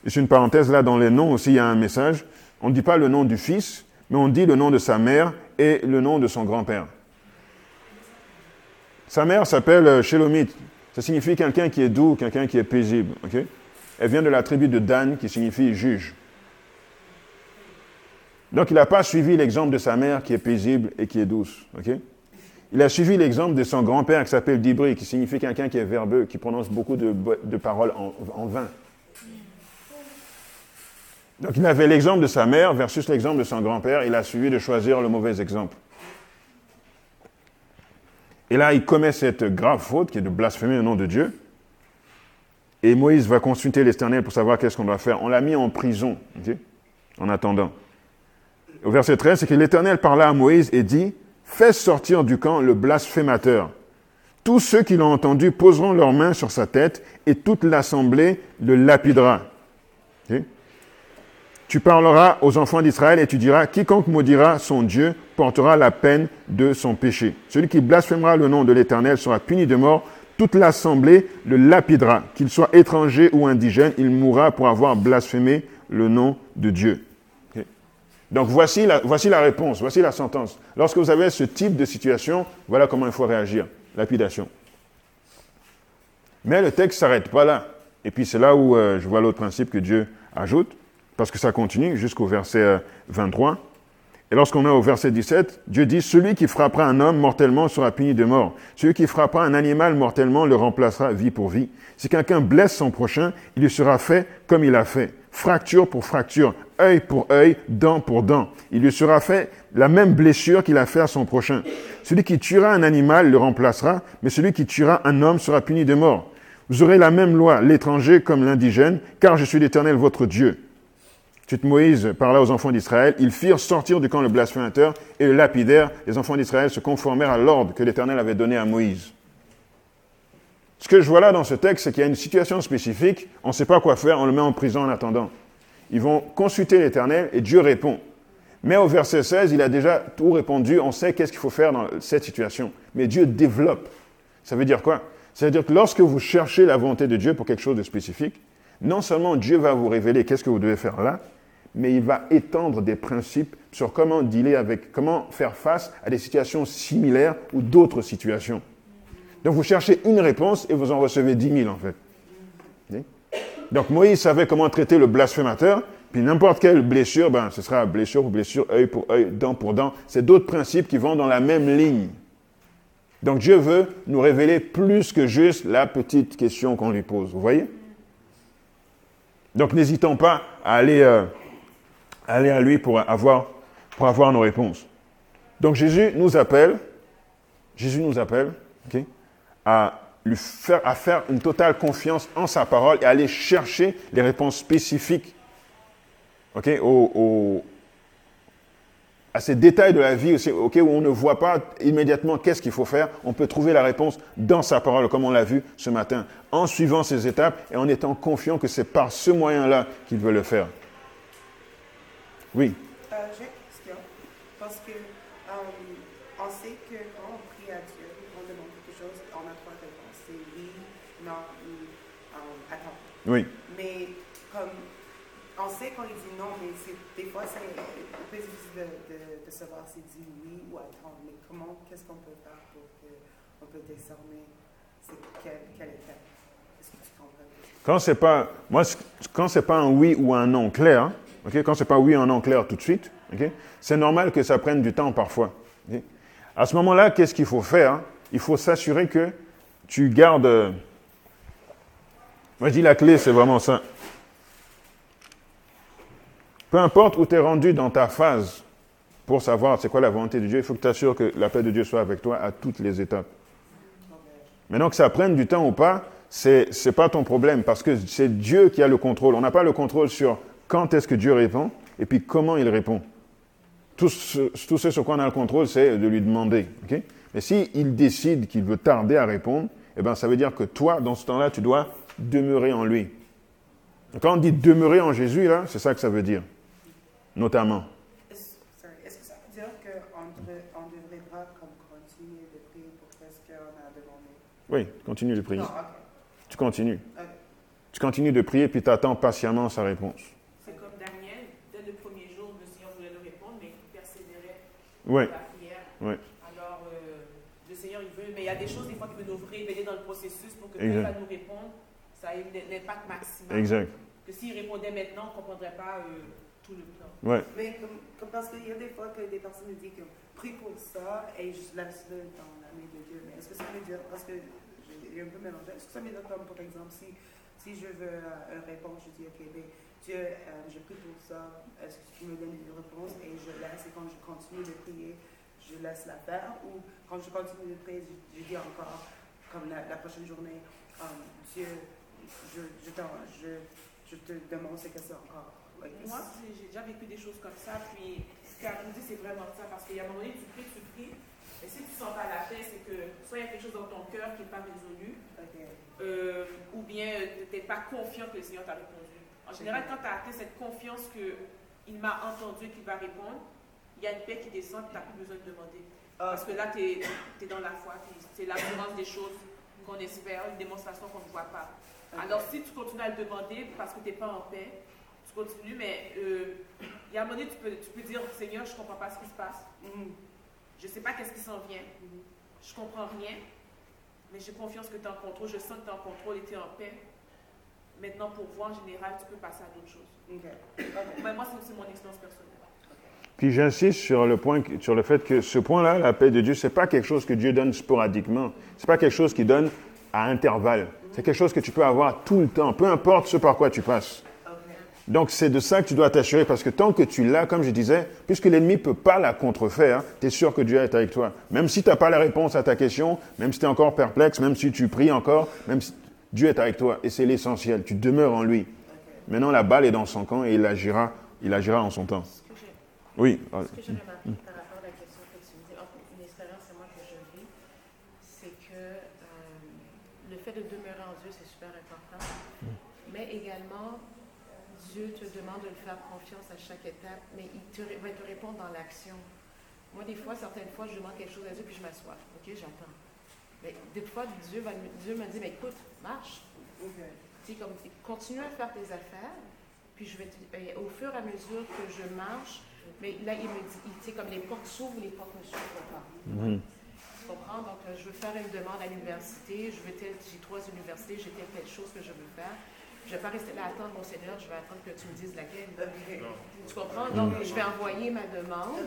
c'est une parenthèse là, dans les noms aussi, il y a un message. On ne dit pas le nom du fils, mais on dit le nom de sa mère et le nom de son grand-père. Sa mère s'appelle Shelomit. Ça signifie quelqu'un qui est doux, quelqu'un qui est paisible. Elle vient de la tribu de Dan, qui signifie juge. Donc il n'a pas suivi l'exemple de sa mère qui est paisible et qui est douce. il a suivi l'exemple de son grand-père qui s'appelle Dibri, qui signifie quelqu'un qui est verbeux, qui prononce beaucoup de, paroles en, vain. Donc il avait l'exemple de sa mère versus l'exemple de son grand-père. Il a suivi de choisir le mauvais exemple. Et là, il commet cette grave faute qui est de blasphémer le nom de Dieu. Et Moïse va consulter l'Éternel pour savoir qu'est-ce qu'on doit faire. On l'a mis en prison, en attendant au verset 13, c'est que l'Éternel parla à Moïse et dit, Fais sortir du camp le blasphémateur. Tous ceux qui l'ont entendu poseront leurs mains sur sa tête et toute l'assemblée le lapidera. Tu parleras aux enfants d'Israël et tu diras, quiconque maudira son Dieu portera la peine de son péché. Celui qui blasphémera le nom de l'Éternel sera puni de mort. Toute l'assemblée le lapidera. Qu'il soit étranger ou indigène, il mourra pour avoir blasphémé le nom de Dieu. Donc voici la, réponse, voici la sentence. Lorsque vous avez ce type de situation, voilà comment il faut réagir. Lapidation. Mais le texte ne s'arrête pas là. Et puis c'est là où euh, je vois l'autre principe que Dieu ajoute, parce que ça continue jusqu'au verset 23. Euh, Et lorsqu'on est au verset 17, Dieu dit, Celui qui frappera un homme mortellement sera puni de mort. Celui qui frappera un animal mortellement le remplacera vie pour vie. Si quelqu'un blesse son prochain, il lui sera fait comme il a fait fracture pour fracture, œil pour œil, dent pour dent. Il lui sera fait la même blessure qu'il a fait à son prochain. Celui qui tuera un animal le remplacera, mais celui qui tuera un homme sera puni de mort. Vous aurez la même loi, l'étranger comme l'indigène, car je suis l'Éternel votre Dieu. Ensuite, Moïse parla aux enfants d'Israël. Ils firent sortir du camp le blasphémateur et le lapidaire. Les enfants d'Israël se conformèrent à l'ordre que l'Éternel avait donné à Moïse. Ce que je vois là dans ce texte, c'est qu'il y a une situation spécifique, on ne sait pas quoi faire, on le met en prison en attendant. Ils vont consulter l'Éternel et Dieu répond. Mais au verset 16, il a déjà tout répondu, on sait qu'est-ce qu'il faut faire dans cette situation. Mais Dieu développe. Ça veut dire quoi? Ça veut dire que lorsque vous cherchez la volonté de Dieu pour quelque chose de spécifique, non seulement Dieu va vous révéler qu'est-ce que vous devez faire là, mais il va étendre des principes sur comment dealer avec, comment faire face à des situations similaires ou d'autres situations. Donc vous cherchez une réponse et vous en recevez dix mille en fait. Donc Moïse savait comment traiter le blasphémateur, Puis n'importe quelle blessure, ben, ce sera blessure pour blessure, œil pour œil, dent pour dent. C'est d'autres principes qui vont dans la même ligne. Donc Dieu veut nous révéler plus que juste la petite question qu'on lui pose. Vous voyez Donc n'hésitons pas à aller, euh, à lui pour avoir, pour avoir nos réponses. Donc Jésus nous appelle, Jésus nous appelle à, lui faire, à faire une totale confiance en sa parole et à aller chercher les réponses spécifiques au, à ces détails de la vie aussi, où on ne voit pas immédiatement qu'est-ce qu'il faut faire, on peut trouver la réponse dans sa parole, comme on l'a vu ce matin, en suivant ces étapes et en étant confiant que c'est par ce moyen-là qu'il veut le faire. Oui. Euh, J'ai une question. Parce que euh, sait que quand on prie à Dieu, on demande quelque chose, on a trois réponses. C'est oui, non ou euh, attends. Oui. Mais comme on sait quand il dit non, mais des fois c'est peu difficile de, de, savoir s'il dit oui ou attends. Mais comment, qu'est-ce qu'on peut faire pour qu'on peut décerner? Quelle, quelle étape? Est-ce que tu comprends? Quand c'est pas, moi, quand c'est pas un oui ou un non clair, ok, quand c'est pas oui ou un non clair tout de suite, ok, c'est normal que ça prenne du temps parfois. À ce moment-là, qu'est-ce qu'il faut faire? Il faut s'assurer que tu gardes. Moi, je dis la clé, c'est vraiment ça. Peu importe où tu es rendu dans ta phase pour savoir c'est quoi la volonté de Dieu, il faut que tu t'assures que la paix de Dieu soit avec toi à toutes les étapes. Maintenant que ça prenne du temps ou pas, c'est n'est pas ton problème parce que c'est Dieu qui a le contrôle. On n'a pas le contrôle sur quand est-ce que Dieu répond et puis comment il répond. Tout ce, tout ce sur quoi on a le contrôle, c'est de lui demander. Mais s'il il décide qu'il veut tarder à répondre, eh ben, ça veut dire que toi, dans ce temps-là, tu dois demeurer en lui. Quand on dit demeurer en Jésus, là, c'est ça que ça veut dire notamment. Est-ce que ça veut dire qu'on on devrait pas continuer de prier pour ce qu'on a demandé? Oui, continue de prier. Tu continues. Tu continues de prier, puis tu attends patiemment sa réponse. C'est comme Daniel, dès le premier jour, le Seigneur voulait le répondre, mais il persévérait oui. dans la prière. Oui. Alors, euh, le Seigneur, il veut, mais il y a des choses, des fois, qu'il veut nous révéler dans le processus pour que il va nous répondre, ça ait l'impact maximum. Exact. Que s'il répondait maintenant, on ne comprendrait pas euh, tout le plan. Ouais. Mais comme, parce qu'il y a des fois que des personnes me disent que prie pour ça et je laisse-le dans la main de Dieu. Mais est-ce que ça veut dire, parce que j'ai un peu mélangé, est-ce que ça veut dire comme par exemple si, si je veux euh, une réponse, je dis ok, ben, Dieu, euh, je prie pour ça, est-ce que tu me donnes une réponse et je laisse et quand je continue de prier, je laisse la faire? Ou quand je continue de prier, je, dis encore comme la, prochaine journée, um, Dieu, je, je, je, je te demande ces questions encore. Moi, j'ai déjà vécu des choses comme ça, puis ce qu'elle nous dit, c'est vraiment ça, parce qu'il y a un moment donné, tu pries, tu pries, et si tu ne sens pas la paix, c'est que soit il y a quelque chose dans ton cœur qui n'est pas résolu, euh, ou bien tu n'es pas confiant que le Seigneur t'a répondu. En général, quand tu as atteint cette confiance qu'il m'a entendu et qu'il va répondre, il y a une paix qui descend, tu n'as plus besoin de demander. Ah. Parce que là, tu es, dans la foi, c'est l'assurance des choses qu'on espère, une démonstration qu'on ne voit pas. Alors, si tu continues à le demander parce que tu n'es pas en paix, continue, mais euh, il y a un moment donné, tu peux, tu peux dire Seigneur, je ne comprends pas ce qui se passe. Mm-hmm. Je ne sais pas qu'est-ce qui s'en vient. Mm-hmm. Je ne comprends rien, mais j'ai confiance que tu es en contrôle. Je sens que tu es en contrôle et tu es en paix. Maintenant, pour voir en général, tu peux passer à d'autres choses. Mais moi, c'est aussi mon expérience personnelle. Puis j'insiste sur le point, sur le fait que ce point-là, la paix de Dieu, c'est pas quelque chose que Dieu donne sporadiquement. C'est pas quelque chose qu'il donne à intervalles. C'est quelque chose que tu peux avoir tout le temps, peu importe ce par quoi tu passes. Donc c'est de ça que tu dois t'assurer parce que tant que tu l'as, comme je disais, puisque l'ennemi ne peut pas la contrefaire, tu es sûr que Dieu est avec toi. Même si tu n'as pas la réponse à ta question, même si tu es encore perplexe, même si tu pries encore, même si Dieu est avec toi et c'est l'essentiel. Tu demeures en lui. Maintenant la balle est dans son camp et il agira, il agira en son temps. Oui. Ce que j'ai remarqué par rapport à la question que tu me dis, une expérience à moi que je vis, c'est que euh, le fait de demeurer en Dieu, c'est super important. Mm. Mais également, Dieu te demande de le faire confiance à chaque étape, mais il te, va te répondre dans l'action. Moi, des fois, certaines fois, je demande quelque chose à Dieu, puis je m'assois. OK, j'attends. Mais des fois, Dieu, va, Dieu me dit, mais écoute, marche. Okay. Comme, continue à faire tes affaires, puis je vais au fur et à mesure que je marche, mais là, il me dit, tu sais, comme les portes s'ouvrent, les portes ne s'ouvrent pas. Mm-hmm. Tu comprends? Donc, euh, je veux faire une demande à l'université, je veux j'ai trois universités, j'ai telle, telle chose que je veux faire. je ne vais pas rester là à attendre mon Seigneur, je vais attendre que tu me dises laquelle. Tu comprends? Donc, je vais envoyer ma demande.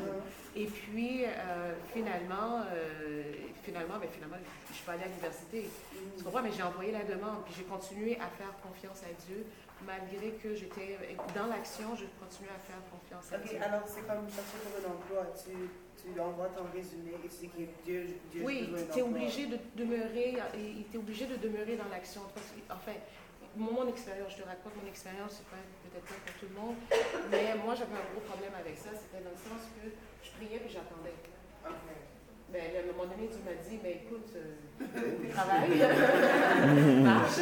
Et puis, euh, finalement, euh, finalement, ben, finalement, je suis pas allée à l'université. Tu comprends? Mais j'ai envoyé la demande. Puis j'ai continué à faire confiance à Dieu. Malgré que j'étais dans l'action, je continuais à faire confiance à Dieu. Alors, c'est comme chercher pour un emploi. Tu, tu envoies ton résumé et tu dis que Dieu, Dieu Oui, tu es obligé de demeurer, obligé de demeurer dans l'action. Enfin, mon expérience, je te raconte mon expérience, c'est peut-être pas pour tout le monde, mais moi j'avais un gros problème avec ça, c'était dans le sens que je priais et j'attendais. Ben, à un moment donné, tu m'as dit, mais écoute, euh, travaille, marche,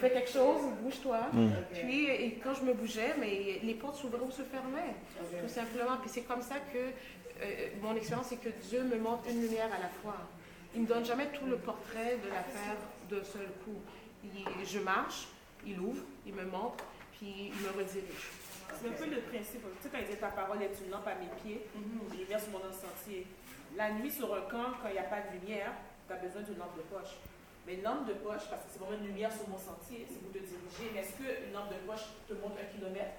fais quelque chose, bouge-toi. Mm. Puis, et quand je me bougeais, mais les portes s'ouvraient ou se fermaient, tout simplement. Puis c'est comme ça que euh, mon expérience, c'est que Dieu me montre une lumière à la fois. Il ne me donne jamais tout le portrait de l'affaire d'un seul coup je marche, il ouvre, il me montre, puis il me redirige. C'est un peu le principe. Tu sais, quand il dit ta parole est une lampe à mes pieds, mm-hmm. une lumière sur mon sentier. La nuit sur un camp, quand il n'y a pas de lumière, tu as besoin d'une lampe de poche. Mais une lampe de poche, parce que c'est vraiment une lumière sur mon sentier, c'est pour te diriger. Mais est-ce qu'une lampe de poche te montre un kilomètre?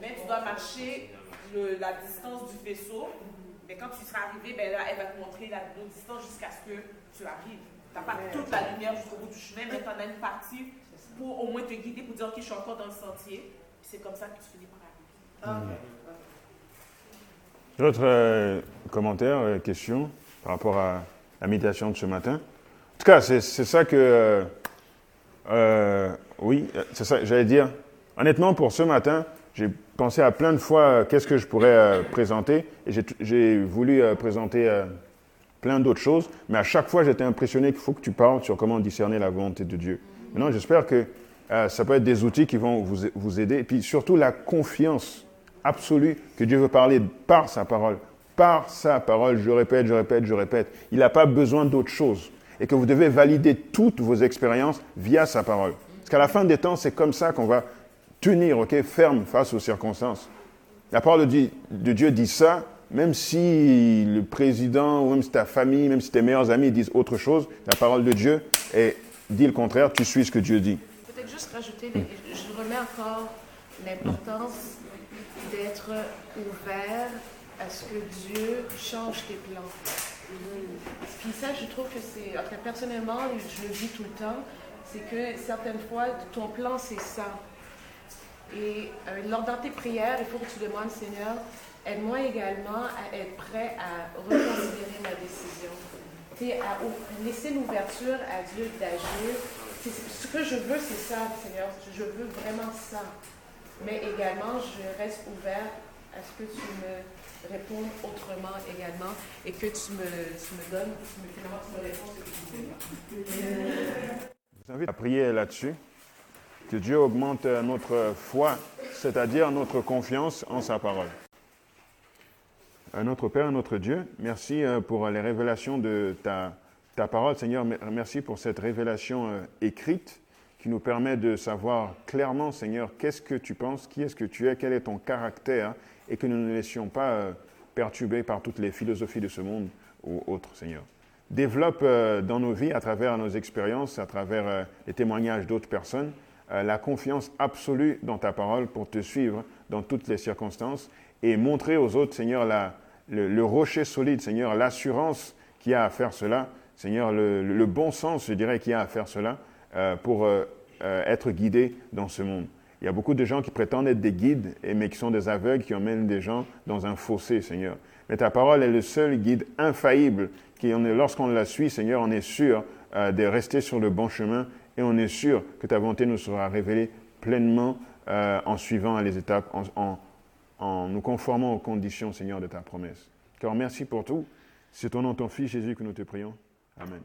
Mais tu dois marcher la distance du vaisseau. Mais quand tu seras arrivé, ben là, elle va te montrer la distance jusqu'à ce que tu arrives. Tu n'as pas toute la lumière jusqu'au bout du chemin, mais tu en as une partie pour au moins te guider, pour dire, OK, je suis encore dans le sentier. C'est comme ça que tu finis par arriver. Ah, D'autres euh, commentaires, euh, questions par rapport à la méditation de ce matin En tout cas, c'est ça que. Euh, oui, c'est ça, j'allais dire. Honnêtement, pour ce matin, j'ai pensé à plein de fois qu'est-ce que je pourrais présenter. Et j'ai voulu présenter plein d'autres choses, mais à chaque fois, j'étais impressionné qu'il faut que tu parles sur comment discerner la volonté de Dieu. Maintenant, j'espère que ça peut être des outils qui vont vous, vous, aider, et puis surtout la confiance absolue que Dieu veut parler par sa parole. Par sa parole, je répète, je répète, je répète. Il n'a pas besoin d'autre chose. Et que vous devez valider toutes vos expériences via sa parole. Parce qu'à la fin des temps, c'est comme ça qu'on va tenir, ok, ferme face aux circonstances. La parole de Dieu dit ça, même si le président, ou même si ta famille, même si tes meilleurs amis disent autre chose, la parole de Dieu est, dit le contraire, tu suis ce que Dieu dit. Peut-être juste rajouter, je remets encore l'importance d'être ouvert à ce que Dieu change tes plans. Puis ça, je trouve que c'est, personnellement, je le vis tout le temps, c'est que certaines fois, ton plan, c'est ça. Et euh, lors de tes prières, il faut que tu demandes, Seigneur, Aide-moi également à être prêt à reconsidérer ma décision. à laisser l'ouverture à Dieu d'agir. Ce que je veux, c'est ça, Seigneur. Je veux vraiment ça. Mais également, je reste ouvert à ce que tu me répondes autrement également et que tu me, tu me donnes, tu me, finalement, tu me réponds ce que vous invite à prier là-dessus. Que Dieu augmente notre foi, c'est-à-dire notre confiance en sa parole. Notre Père, notre Dieu, merci euh, pour les révélations de ta, ta parole. Seigneur, merci pour cette révélation euh, écrite nous permet de savoir clairement, Seigneur, qu'est-ce que tu penses, qui est-ce que tu es, quel est ton caractère, et que nous ne nous laissions pas euh, perturber par toutes les philosophies de ce monde ou autres, Seigneur. Développe dans nos vies, à travers nos expériences, à travers les témoignages d'autres personnes, la confiance absolue dans ta parole pour te suivre dans toutes les circonstances et montrer aux autres, Seigneur, le, rocher solide, Seigneur, l'assurance qu'il y a à faire cela, Seigneur, le, bon sens, je dirais, qu'il y a à faire cela euh, pour euh, euh, être guidé dans ce monde. Il y a beaucoup de gens qui prétendent être des guides, mais qui sont des aveugles, qui emmènent des gens dans un fossé, Seigneur. Mais ta parole est le seul guide infaillible qui, lorsqu'on la suit, Seigneur, on est sûr de rester sur le bon chemin et on est sûr que ta volonté nous sera révélée pleinement en suivant les étapes, en, nous conformant aux conditions, Seigneur, de ta promesse. Car merci pour tout. C'est au nom ton Fils Jésus que nous te prions. Amen.